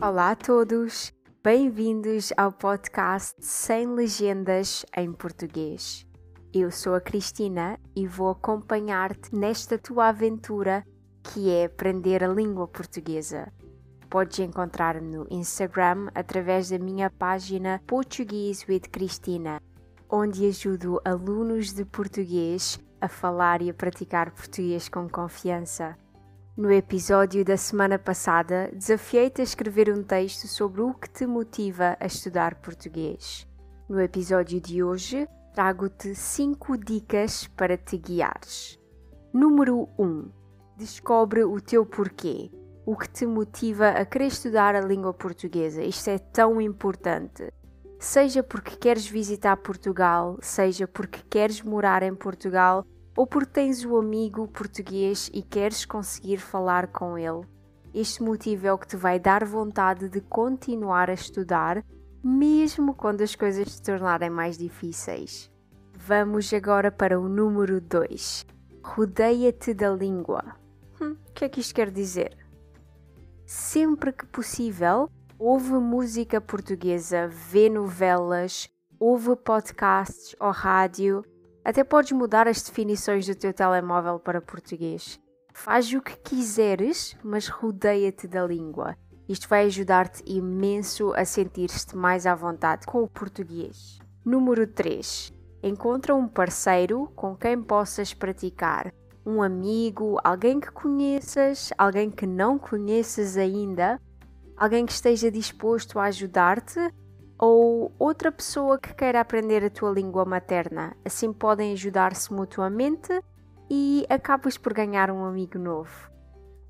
Olá a todos, bem-vindos ao podcast Sem Legendas em Português. Eu sou a Cristina e vou acompanhar-te nesta tua aventura que é aprender a língua portuguesa. Podes encontrar-me no Instagram através da minha página Portuguese with Cristina, onde ajudo alunos de português a falar e a praticar português com confiança. No episódio da semana passada, desafiei-te a escrever um texto sobre o que te motiva a estudar português. No episódio de hoje, trago-te 5 dicas para te guiares. Número 1. Descobre o teu porquê. O que te motiva a querer estudar a língua portuguesa. Isto é tão importante. Seja porque queres visitar Portugal, seja porque queres morar em Portugal ou porque tens um amigo português e queres conseguir falar com ele. Este motivo é o que te vai dar vontade de continuar a estudar, mesmo quando as coisas se tornarem mais difíceis. Vamos agora para o número 2. Rodeia-te da língua. Hum, o que é que isto quer dizer? Sempre que possível, ouve música portuguesa, vê novelas, ouve podcasts ou rádio até podes mudar as definições do teu telemóvel para português. Faz o que quiseres, mas rodeia-te da língua. Isto vai ajudar-te imenso a sentir-te mais à vontade com o português. Número 3. Encontra um parceiro com quem possas praticar. Um amigo, alguém que conheças, alguém que não conheças ainda, alguém que esteja disposto a ajudar-te ou outra pessoa que queira aprender a tua língua materna. Assim podem ajudar-se mutuamente e acabas por ganhar um amigo novo.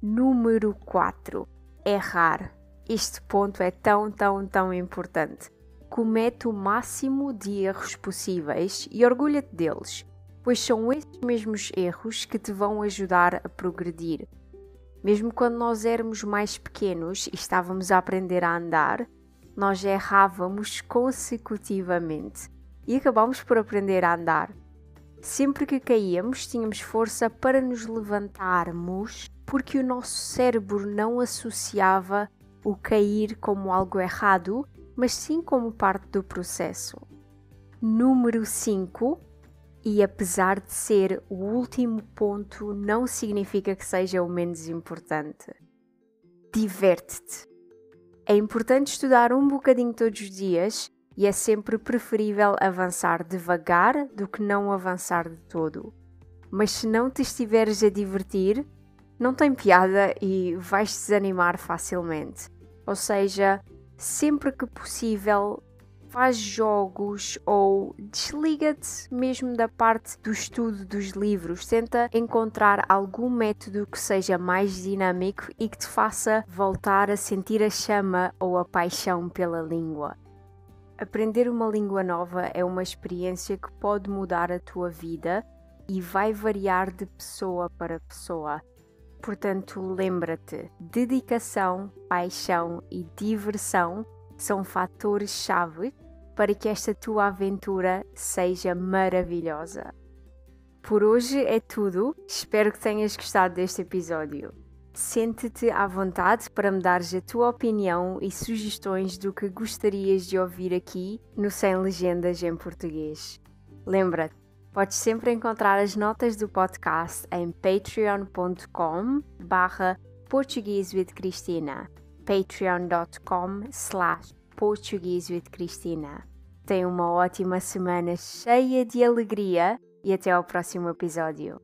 Número 4. Errar. Este ponto é tão, tão, tão importante. Comete o máximo de erros possíveis e orgulha-te deles, pois são esses mesmos erros que te vão ajudar a progredir. Mesmo quando nós éramos mais pequenos e estávamos a aprender a andar, nós errávamos consecutivamente e acabámos por aprender a andar. Sempre que caíamos, tínhamos força para nos levantarmos, porque o nosso cérebro não associava o cair como algo errado, mas sim como parte do processo. Número 5, e apesar de ser o último ponto, não significa que seja o menos importante. Diverte-te. É importante estudar um bocadinho todos os dias e é sempre preferível avançar devagar do que não avançar de todo. Mas se não te estiveres a divertir, não tem piada e vais desanimar facilmente. Ou seja, sempre que possível, faz jogos ou desliga-te mesmo da parte do estudo dos livros. Tenta encontrar algum método que seja mais dinâmico e que te faça voltar a sentir a chama ou a paixão pela língua. Aprender uma língua nova é uma experiência que pode mudar a tua vida e vai variar de pessoa para pessoa. Portanto, lembra-te: dedicação, paixão e diversão são fatores-chave para que esta tua aventura seja maravilhosa. Por hoje é tudo, espero que tenhas gostado deste episódio. Sente-te à vontade para me dares a tua opinião e sugestões do que gostarias de ouvir aqui no Sem Legendas em Português. Lembra-te, podes sempre encontrar as notas do podcast em patreon.com barra Portuguese with Cristina patreon.com slash Portuguese with Cristina. Tenha uma ótima semana cheia de alegria e até ao próximo episódio.